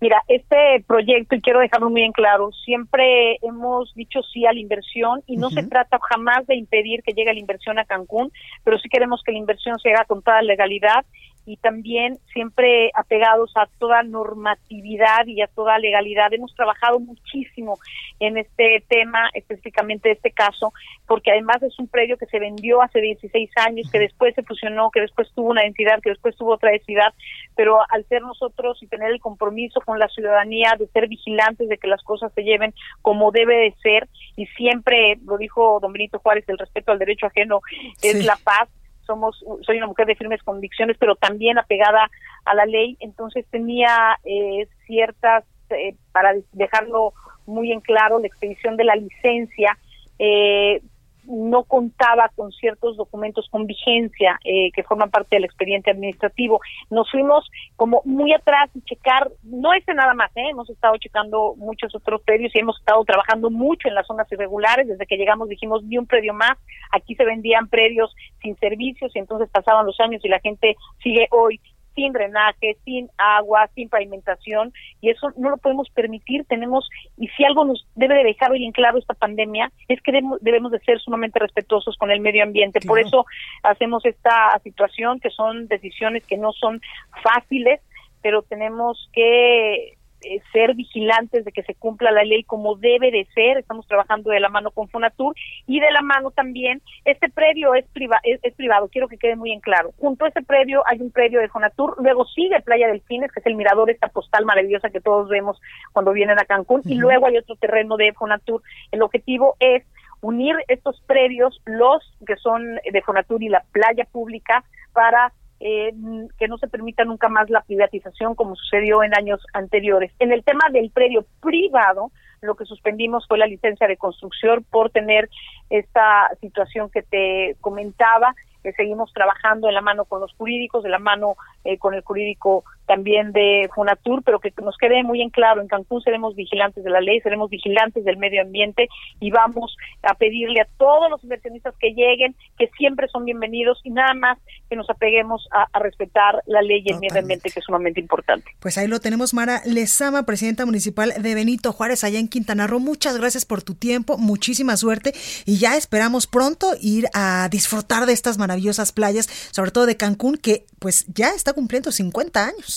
Mira, este proyecto, y quiero dejarlo muy en claro, siempre hemos dicho sí a la inversión y no se trata jamás de impedir que llegue la inversión a Cancún, pero sí queremos que la inversión se haga con toda legalidad y también siempre apegados a toda normatividad y a toda legalidad. Hemos trabajado muchísimo en este tema, específicamente este caso, porque además es un predio que se vendió hace 16 años, que después se fusionó, que después tuvo una entidad, que después tuvo otra entidad, pero al ser nosotros y tener el compromiso con la ciudadanía de ser vigilantes de que las cosas se lleven como debe de ser, y siempre lo dijo don Benito Juárez, el respeto al derecho ajeno es la paz, somos soy una mujer de firmes convicciones pero también apegada a la ley entonces tenía eh, ciertas eh, para dejarlo muy en claro la expedición de la licencia eh, no contaba con ciertos documentos con vigencia eh, que forman parte del expediente administrativo. Nos fuimos como muy atrás y checar, no ese nada más, ¿eh? hemos estado checando muchos otros predios y hemos estado trabajando mucho en las zonas irregulares. Desde que llegamos dijimos, ni un predio más. Aquí se vendían predios sin servicios y entonces pasaban los años y la gente sigue hoy sin drenaje, sin agua, sin pavimentación, y eso no lo podemos permitir. Tenemos, y si algo nos debe de dejar bien claro esta pandemia, es que debemos, de ser sumamente respetuosos con el medio ambiente. Por eso hacemos esta situación, que son decisiones que no son fáciles, pero tenemos que eh, ser vigilantes de que se cumpla la ley como debe de ser. Estamos trabajando de la mano con Fonatur y de la mano también. Este predio es, es, privado, quiero que quede muy en claro. Junto a ese predio hay un predio de Fonatur, luego sigue Playa del Delfines, que es el mirador, esta postal maravillosa que todos vemos cuando vienen a Cancún, y luego hay otro terreno de Fonatur. El objetivo es unir estos predios, los que son de Fonatur y la playa pública, para eh, que no se permita nunca más la privatización como sucedió en años anteriores. En el tema del predio privado, lo que suspendimos fue la licencia de construcción por tener esta situación que te comentaba seguimos trabajando en la mano con los jurídicos, de la mano eh, con el jurídico también de Fonatur, pero que nos quede muy en claro, en Cancún seremos vigilantes de la ley, seremos vigilantes del medio ambiente y vamos a pedirle a todos los inversionistas que lleguen, que siempre son bienvenidos y nada más que nos apeguemos a, respetar la ley y el medio ambiente, que es sumamente importante. Pues ahí lo tenemos, Mara Lezama, presidenta municipal de Benito Juárez, allá en Quintana Roo. Muchas gracias por tu tiempo, muchísima suerte y ya esperamos pronto ir a disfrutar de estas maravillosas playas, sobre todo de Cancún, que pues ya está cumpliendo 50 años.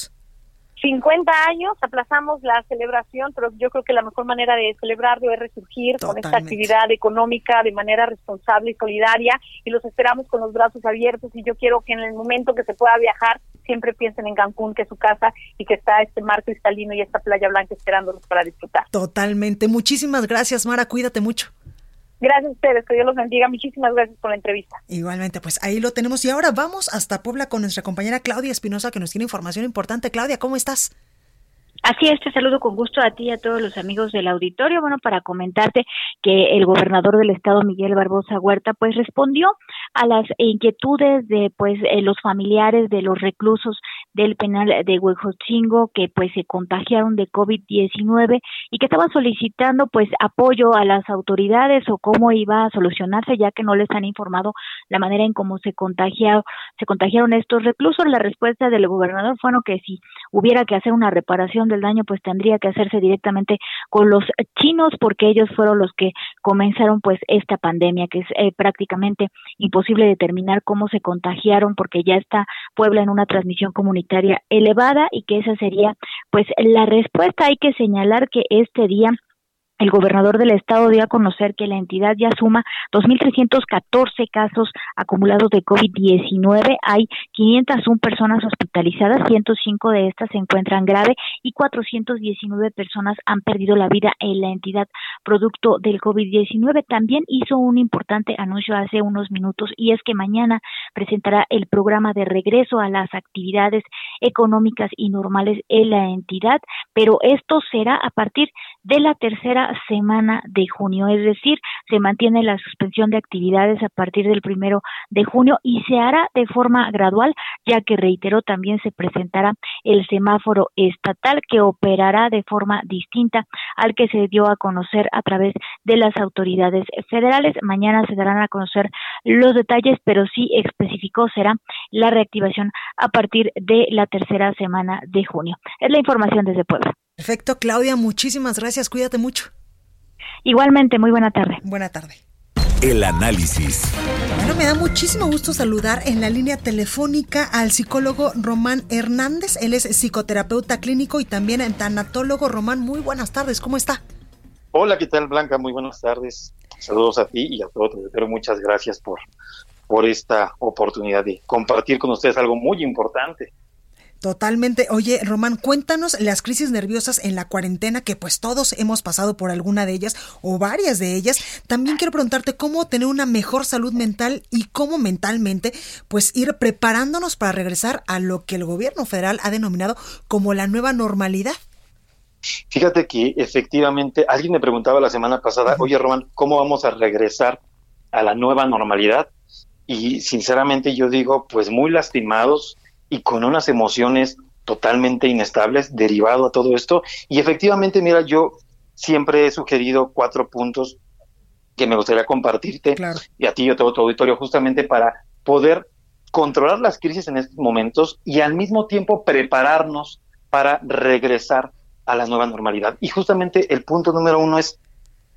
50 años, aplazamos la celebración, pero yo creo que la mejor manera de celebrarlo es resurgir con esta actividad económica de manera responsable y solidaria y los esperamos con los brazos abiertos y yo quiero que en el momento que se pueda viajar siempre piensen en Cancún, que es su casa y que está este mar cristalino y esta playa blanca esperándolos para disfrutar. Totalmente. Muchísimas gracias, Mara. Cuídate mucho. Gracias a ustedes, que Dios los bendiga. Muchísimas gracias por la entrevista. Igualmente, pues ahí lo tenemos. Y ahora vamos hasta Puebla con nuestra compañera Claudia Espinosa, que nos tiene información importante. Claudia, ¿cómo estás? Así es, te saludo con gusto a ti y a todos los amigos del auditorio. Bueno, para comentarte que el gobernador del estado, Miguel Barbosa Huerta, pues respondió a las inquietudes de pues eh, los familiares de los reclusos del penal de Huejotzingo que pues se contagiaron de COVID-19 y que estaban solicitando pues apoyo a las autoridades o cómo iba a solucionarse ya que no les han informado la manera en cómo se contagiaron, se contagiaron estos reclusos. La respuesta del gobernador fue que si hubiera que hacer una reparación del daño pues tendría que hacerse directamente con los chinos porque ellos fueron los que comenzaron pues esta pandemia que es eh, prácticamente imposible determinar cómo se contagiaron porque ya está Puebla en una transmisión comunitaria elevada y que esa sería pues la respuesta. Hay que señalar que este día el gobernador del estado dio a conocer que la entidad ya suma 2.314 casos acumulados de COVID-19. Hay 501 personas hospitalizadas, 105 de estas se encuentran grave y 419 personas han perdido la vida en la entidad producto del COVID-19. También hizo un importante anuncio hace unos minutos y es que mañana presentará el programa de regreso a las actividades económicas y normales en la entidad, pero esto será a partir de la tercera semana de junio, es decir, se mantiene la suspensión de actividades a partir del primero de junio y se hará de forma gradual, ya que reiteró también se presentará el semáforo estatal que operará de forma distinta al que se dio a conocer a través de las autoridades federales. Mañana se darán a conocer los detalles, pero sí especificó será la reactivación a partir de la tercera semana de junio. Es la información desde Puebla. Perfecto, Claudia, muchísimas gracias, cuídate mucho. Igualmente, muy buena tarde. Buena tarde. El análisis. Bueno, me da muchísimo gusto saludar en la línea telefónica al psicólogo Román Hernández. Él es psicoterapeuta clínico y también tanatólogo. Román, muy buenas tardes, ¿cómo está? Hola, ¿qué tal, Blanca? Muy buenas tardes. Saludos a ti y a todo pero Muchas gracias por, por esta oportunidad de compartir con ustedes algo muy importante. Totalmente. Oye, Román, cuéntanos las crisis nerviosas en la cuarentena, que pues todos hemos pasado por alguna de ellas o varias de ellas. También quiero preguntarte cómo tener una mejor salud mental y cómo mentalmente pues ir preparándonos para regresar a lo que el gobierno federal ha denominado como la nueva normalidad. Fíjate que efectivamente alguien me preguntaba la semana pasada, oye Román, ¿cómo vamos a regresar a la nueva normalidad? Y sinceramente yo digo, pues muy lastimados, y con unas emociones totalmente inestables derivado a todo esto. Y efectivamente, mira, yo siempre he sugerido cuatro puntos que me gustaría compartirte y a ti y a todo tu auditorio justamente para poder controlar las crisis en estos momentos y al mismo tiempo prepararnos para regresar a la nueva normalidad. Y justamente el punto número uno es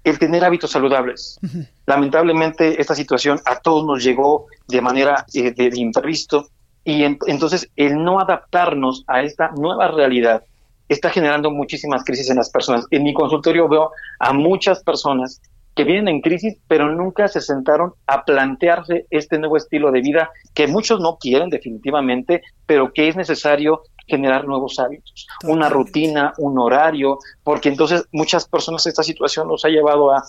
el tener hábitos saludables. Lamentablemente esta situación a todos nos llegó de manera eh, de imprevisto y entonces el no adaptarnos a esta nueva realidad está generando muchísimas crisis en las personas. En mi consultorio veo a muchas personas que vienen en crisis, pero nunca se sentaron a plantearse este nuevo estilo de vida que muchos no quieren definitivamente, pero que es necesario generar nuevos hábitos, una rutina, un horario, porque entonces muchas personas esta situación los ha llevado a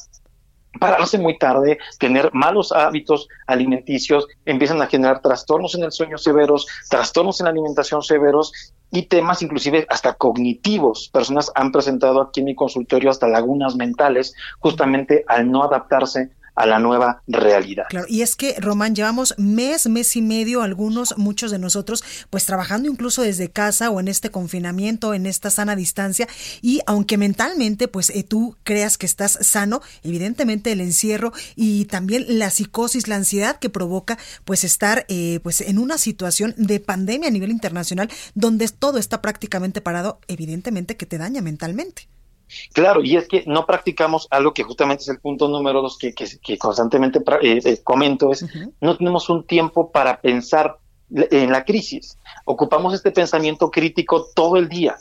pararse muy tarde, tener malos hábitos alimenticios, empiezan a generar trastornos en el sueño severos, trastornos en la alimentación severos y temas inclusive hasta cognitivos. Personas han presentado aquí en mi consultorio hasta lagunas mentales justamente al no adaptarse a la nueva realidad. Claro, y es que, Román, llevamos mes, mes y medio, algunos, muchos de nosotros, pues trabajando incluso desde casa o en este confinamiento, en esta sana distancia, y aunque mentalmente, pues eh, tú creas que estás sano, evidentemente el encierro y también la psicosis, la ansiedad que provoca, pues estar, eh, pues en una situación de pandemia a nivel internacional, donde todo está prácticamente parado, evidentemente que te daña mentalmente. Claro, y es que no practicamos algo que justamente es el punto número dos que, que, constantemente eh, eh, comento, es no tenemos un tiempo para pensar en la crisis. Ocupamos este pensamiento crítico todo el día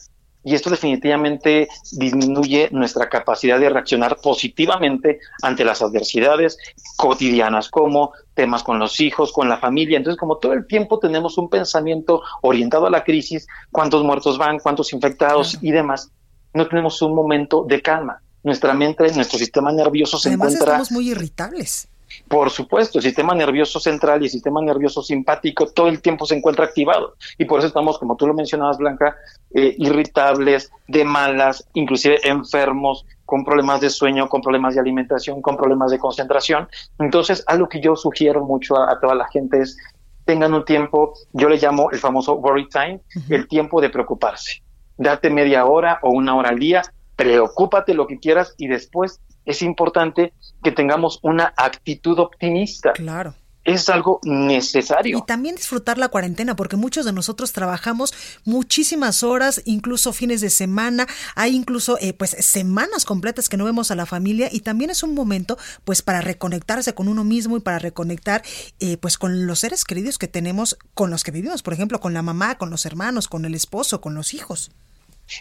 y esto definitivamente disminuye nuestra capacidad de reaccionar positivamente ante las adversidades cotidianas, como temas con los hijos, con la familia. Entonces, como todo el tiempo tenemos un pensamiento orientado a la crisis, cuántos muertos van, cuántos infectados y demás, no tenemos un momento de calma. Nuestra mente, nuestro sistema nervioso se Además, encuentra... estamos muy irritables. Por supuesto, el sistema nervioso central y el sistema nervioso simpático todo el tiempo se encuentra activado y por eso estamos, como tú lo mencionabas, Blanca, eh, irritables, de malas, inclusive enfermos, con problemas de sueño, con problemas de alimentación, con problemas de concentración. Entonces, algo que yo sugiero mucho a, toda la gente es tengan un tiempo, yo le llamo el famoso worry time, el tiempo de preocuparse date media hora o una hora al día, preocúpate lo que quieras y después es importante que tengamos una actitud optimista. Claro es algo necesario. Y también disfrutar la cuarentena, porque muchos de nosotros trabajamos muchísimas horas, incluso fines de semana, hay incluso eh, pues semanas completas que no vemos a la familia y también es un momento pues para reconectarse con uno mismo y para reconectar eh, pues con los seres queridos que tenemos, con los que vivimos, por ejemplo, con la mamá, con los hermanos, con el esposo, con los hijos.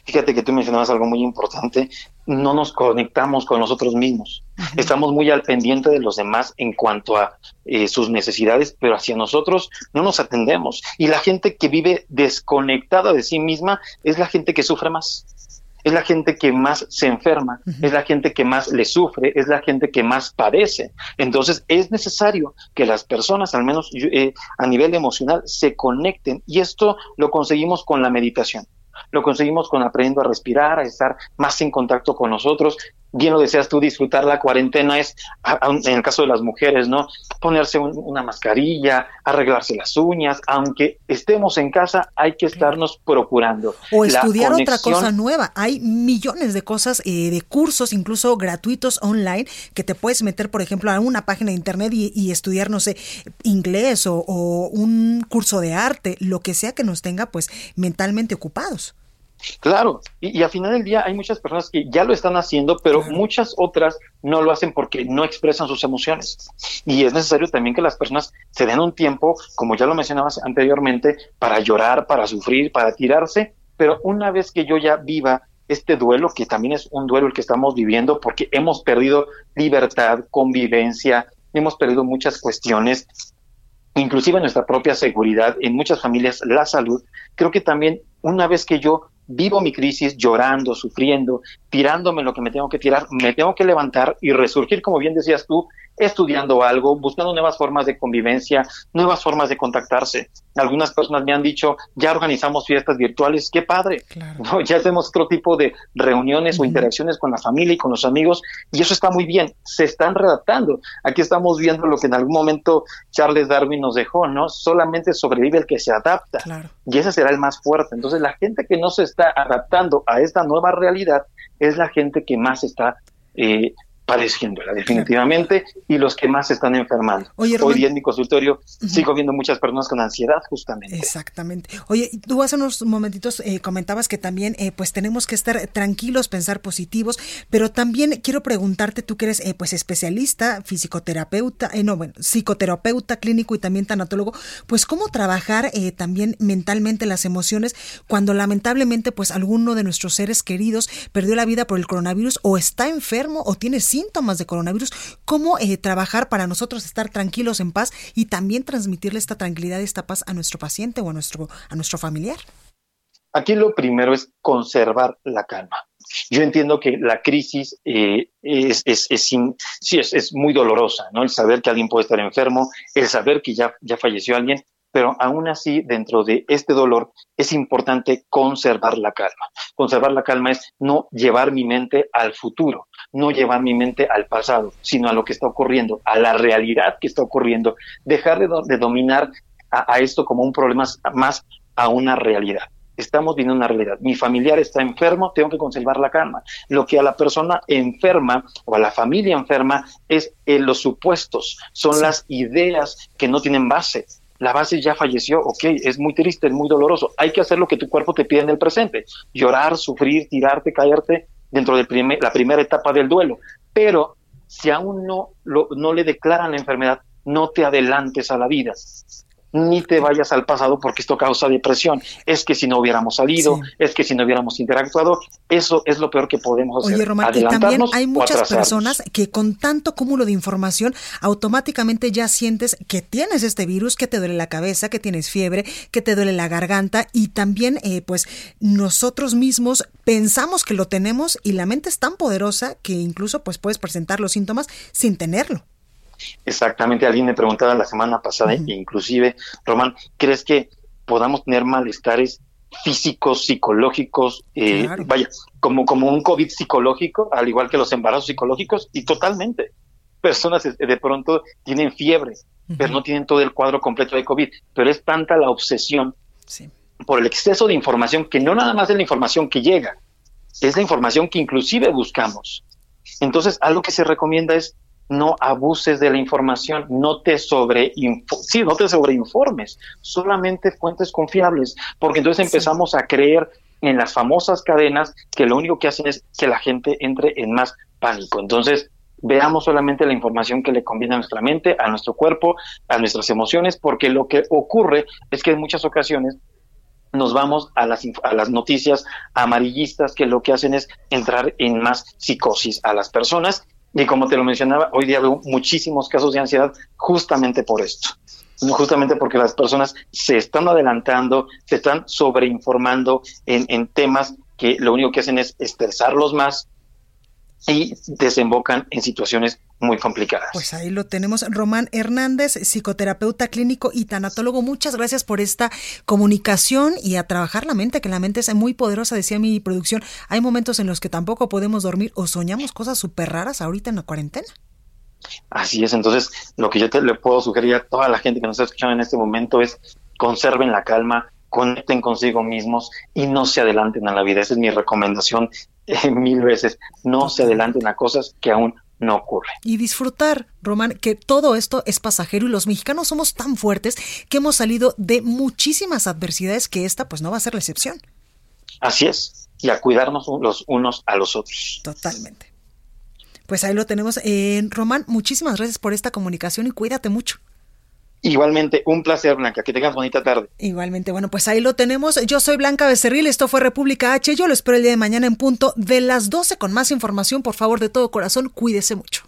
Fíjate que tú mencionabas algo muy importante, no nos conectamos con nosotros mismos. Estamos muy al pendiente de los demás en cuanto a eh, sus necesidades, pero hacia nosotros no nos atendemos. Y la gente que vive desconectada de sí misma es la gente que sufre más. Es la gente que más se enferma, es la gente que más le sufre, es la gente que más padece. Entonces es necesario que las personas, al menos eh, a nivel emocional, se conecten y esto lo conseguimos con la meditación lo conseguimos con aprendiendo a respirar, a estar más en contacto con nosotros. Bien lo deseas tú, disfrutar la cuarentena es, en el caso de las mujeres, ¿no? Ponerse una mascarilla, arreglarse las uñas, aunque estemos en casa, hay que estarnos procurando. O estudiar otra cosa nueva. Hay millones de cosas, eh, de cursos, incluso gratuitos online, que te puedes meter, por ejemplo, a una página de internet y, estudiar, no sé, inglés o, o un curso de arte, lo que sea que nos tenga, pues, mentalmente ocupados. Claro, y, al final del día hay muchas personas que ya lo están haciendo, pero muchas otras no lo hacen porque no expresan sus emociones. Y es necesario también que las personas se den un tiempo, como ya lo mencionabas anteriormente, para llorar, para sufrir, para tirarse, pero una vez que yo ya viva este duelo, que también es un duelo el que estamos viviendo, porque hemos perdido libertad, convivencia, hemos perdido muchas cuestiones, inclusive nuestra propia seguridad, en muchas familias la salud, creo que también una vez que yo vivo mi crisis llorando, sufriendo, tirándome lo que me tengo que tirar, me tengo que levantar y resurgir, como bien decías tú, estudiando algo, buscando nuevas formas de convivencia, nuevas formas de contactarse. Algunas personas me han dicho, ya organizamos fiestas virtuales, qué padre. ¿no? Ya hacemos otro tipo de reuniones o interacciones con la familia y con los amigos, y eso está muy bien. Se están redactando. Aquí estamos viendo lo que en algún momento Charles Darwin nos dejó, ¿no? Solamente sobrevive el que se adapta. Y ese será el más fuerte. Entonces, la gente que no se está adaptando a esta nueva realidad es la gente que más está eh, padeciéndola definitivamente y los que más se están enfermando. Hoy día en mi consultorio sigo viendo muchas personas con ansiedad justamente. Exactamente. Oye, tú hace unos momentitos eh, comentabas que también eh, pues tenemos que estar tranquilos, pensar positivos, pero también quiero preguntarte, tú que eres eh, pues especialista, fisicoterapeuta, no, bueno, psicoterapeuta clínico y también tanatólogo, pues cómo trabajar también mentalmente las emociones cuando lamentablemente pues alguno de nuestros seres queridos perdió la vida por el coronavirus o está enfermo o tiene síntomas de coronavirus, cómo eh, trabajar para nosotros estar tranquilos en paz y también transmitirle esta tranquilidad y esta paz a nuestro paciente o a nuestro, a nuestro familiar. Aquí lo primero es conservar la calma. Yo entiendo que la crisis eh, es, es, es, muy dolorosa, ¿no? El saber que alguien puede estar enfermo, el saber que ya, ya falleció alguien, pero aún así, dentro de este dolor, es importante conservar la calma. Conservar la calma es no llevar mi mente al futuro, no llevar mi mente al pasado, sino a lo que está ocurriendo, a la realidad que está ocurriendo. Dejar de, dominar a, esto como un problema más a una realidad estamos viendo una realidad. Mi familiar está enfermo, tengo que conservar la calma. Lo que a la persona enferma o a la familia enferma es eh, los supuestos, son las ideas que no tienen base la base ya falleció, ok, es muy triste, es muy doloroso, hay que hacer lo que tu cuerpo te pide en el presente, llorar, sufrir, tirarte, caerte dentro de la primera etapa del duelo, pero si aún no, lo, no le declaran la enfermedad, no te adelantes a la vida ni te vayas al pasado porque esto causa depresión. Es que si no hubiéramos salido, es que si no hubiéramos interactuado, eso es lo peor que podemos hacer. Oye, Román, y también hay muchas personas que con tanto cúmulo de información automáticamente ya sientes que tienes este virus, que te duele la cabeza, que tienes fiebre, que te duele la garganta y también eh, pues nosotros mismos pensamos que lo tenemos y la mente es tan poderosa que incluso pues puedes presentar los síntomas sin tenerlo. Exactamente, alguien me preguntaba la semana pasada, inclusive, Román, ¿crees que podamos tener malestares físicos, psicológicos, eh, vaya, como, como un COVID psicológico, al igual que los embarazos psicológicos? Y totalmente. Personas eh, de pronto tienen fiebre, pero no tienen todo el cuadro completo de COVID, pero es tanta la obsesión por el exceso de información que no nada más es la información que llega, es la información que inclusive buscamos. Entonces, algo que se recomienda es no abuses de la información, no te sobre sí, no te sobreinformes, solamente fuentes confiables, porque entonces empezamos a creer en las famosas cadenas que lo único que hacen es que la gente entre en más pánico. Entonces, veamos solamente la información que le conviene a nuestra mente, a nuestro cuerpo, a nuestras emociones, porque lo que ocurre es que en muchas ocasiones nos vamos a las, a las noticias amarillistas que lo que hacen es entrar en más psicosis a las personas. Y como te lo mencionaba, hoy día veo muchísimos casos de ansiedad justamente por esto. Justamente porque las personas se están adelantando, se están sobreinformando en, en temas que lo único que hacen es estresarlos más y desembocan en situaciones muy complicadas. Pues ahí lo tenemos. Román Hernández, psicoterapeuta clínico y tanatólogo. Muchas gracias por esta comunicación y a trabajar la mente, que la mente es muy poderosa, decía mi producción. Hay momentos en los que tampoco podemos dormir o soñamos cosas súper raras ahorita en la cuarentena. Así es, entonces lo que yo te, le puedo sugerir a toda la gente que nos está escuchando en este momento es conserven la calma, conecten consigo mismos y no se adelanten a la vida. Esa es mi recomendación eh, mil veces. No se adelanten a cosas que aún no ocurren. Y disfrutar, Román, que todo esto es pasajero y los mexicanos somos tan fuertes que hemos salido de muchísimas adversidades que esta pues no va a ser la excepción. Así es, y a cuidarnos los unos a los otros. Totalmente. Pues ahí lo tenemos. Eh, Román, muchísimas gracias por esta comunicación y cuídate mucho. Igualmente, un placer, Blanca. Que tengas bonita tarde. Igualmente, bueno, pues ahí lo tenemos. Yo soy Blanca Becerril, esto fue República H. Yo lo espero el día de mañana en punto de las 12 con más información. Por favor, de todo corazón, cuídese mucho.